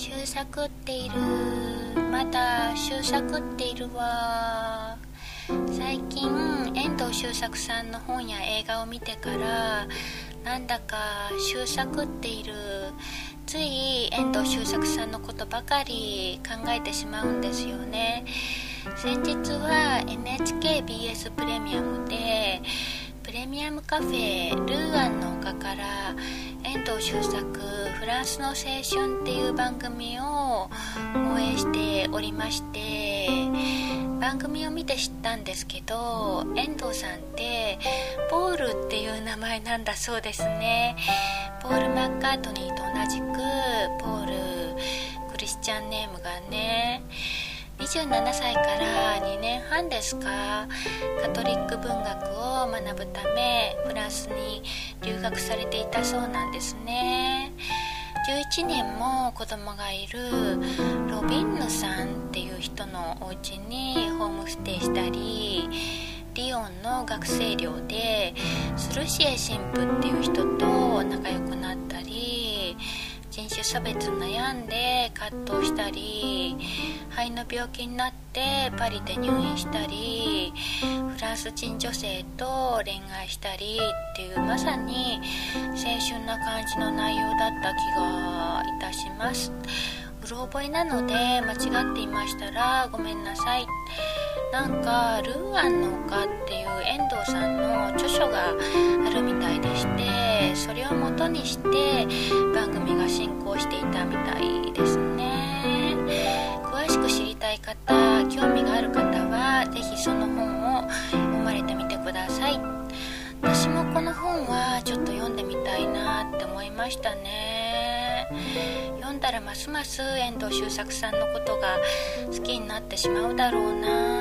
修作っているまだ修作っているわ最近遠藤周作さんの本や映画を見てからなんだか修作っているつい遠藤周作さんのことばかり考えてしまうんですよね。先日は NHKBS プレミアムでプレミアムカフェルーアンの丘から遠藤周作フランスの青春っていう番組を応援しておりまして番組を見て知ったんですけど遠藤さんってポールっていう名前なんだそうですね。ポール・マッカートニーと同じくポールクリスチャンネームがね27歳から2年半ですかカトリック文学を学ぶためフランスに留学されていたそうなんですね。11年も子供がいるロビンヌさんっていう人のお家にホームステイしたりリヨンの学生寮でスルシエ神父っていう人と仲良くなったり人種差別悩んで葛藤したり肺の病気になってパリで入院したりフランス人女性と恋愛したりっていうまさに青春な感じの内容だった気がいたします。うろ覚えなので間違っていましたらごめんなさい。なんかルーアンの丘っていう遠藤さんの著書があるみたいでしてそれをもとにして番組が進行していたみたいですね。方興味がある方は是非その本を読まれてみてください。私もこの本はちょっと読んでみたいなって思いましたね。読んだらますます遠藤周作さんのことが好きになってしまうだろうな。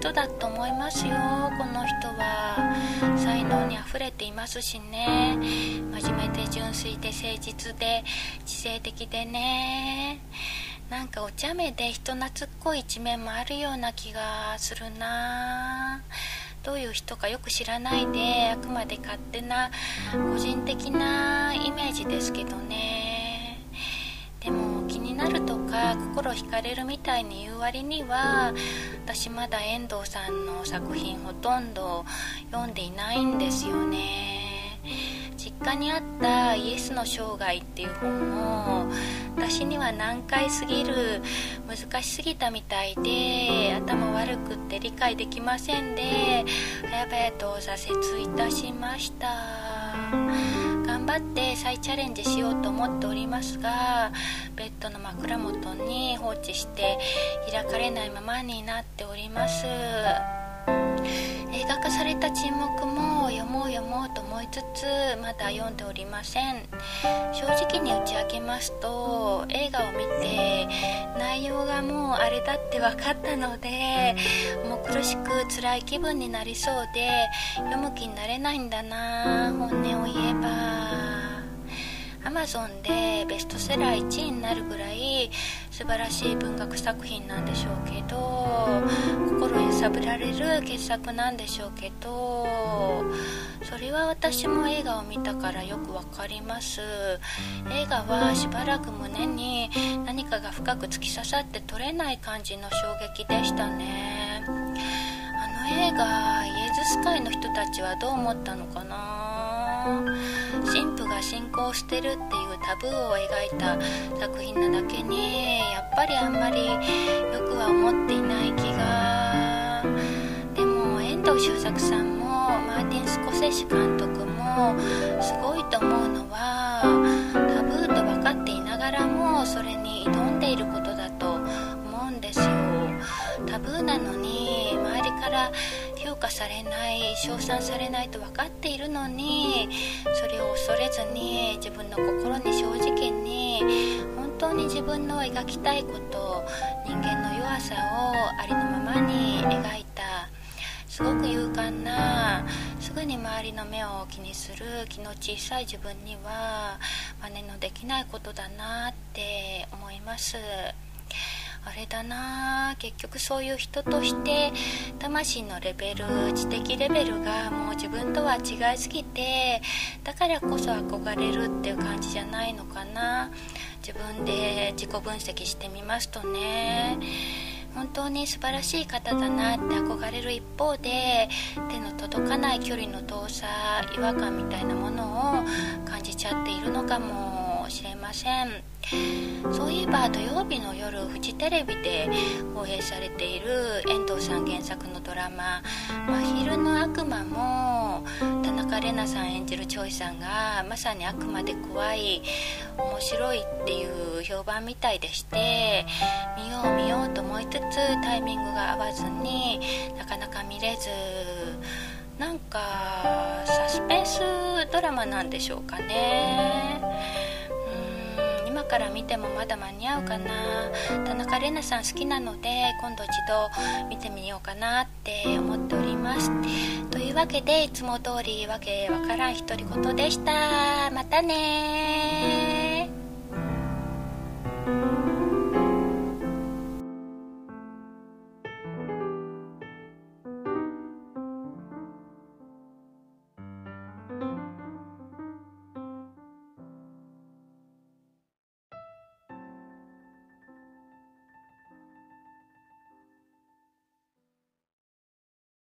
人だと思いますよ。この人は才能にあふれていますしね。真面目で純粋で誠実で知性的でね。なんかお茶目で人懐っこい一面もあるような気がするな。どういう人かよく知らないであくまで勝手な個人的なイメージですけどね。心惹かれるみたいに言う割には私まだ遠藤さんの作品ほとんど読んでいないんですよね。実家にあったイエスの生涯っていう本も私には難解すぎる難しすぎたみたいで頭悪くって理解できませんで早々と挫折いたしました。張って再チャレンジしようと思っておりますがベッドの枕元に放置して開かれないままになっております。映画化された沈黙も読もう読もうと思いつつまだ読んでおりません。正直に打ち明けますと映画を見て内容がもうあれだって分かったのでもう苦しく辛い気分になりそうで読む気になれないんだな本音を言えば。Amazon でベストセラー1位になるぐらい素晴らしい文学作品なんでしょうけど心揺さぶられる傑作なんでしょうけどそれは私も映画を見たからよくわかります。映画はしばらく胸に何かが深く突き刺さって取れない感じの衝撃でしたね。あの映画イエズス会の人たちはどう思ったのかな？神父が信仰を捨てるっていうタブーを描いた作品なだけにやっぱりあんまりよくは思っていない気が。でも遠藤周作さんもマーティン・スコセッシ監督もすごいと思うのはタブーと分かっていながらもそれに挑んでいることだと思うんですよ。タブーなのに周りから評価されない称賛されないと分かっているのにそれを恐れずに自分の心に正直に本当に自分の描きたいこと人間の弱さをありのままに描いたすごく勇敢なすぐに周りの目を気にする気の小さい自分には真似のできないことだなって思います。あれだな結局そういう人として魂のレベル知的レベルがもう自分とは違いすぎてだからこそ憧れるっていう感じじゃないのかな。自分で自己分析してみますとね。本当に素晴らしい方だなって憧れる一方で手の届かない距離の遠さ違和感みたいなものを感じちゃっているのかもしれません。そういえば土曜日の夜フジテレビで放映されている遠藤さん原作のドラマ「真昼の悪魔」も田中玲奈さん演じるチョイさんがまさに悪魔で怖い面白いっていう評判みたいでして見よう見ようと思いつつタイミングが合わずになかなか見れずなんかサスペンスドラマなんでしょうかね。から見てもまだ間に合うかな。田中玲奈さん好きなので今度一度見てみようかなって思っておりますというわけでいつも通りわけわからん独り言でした。またね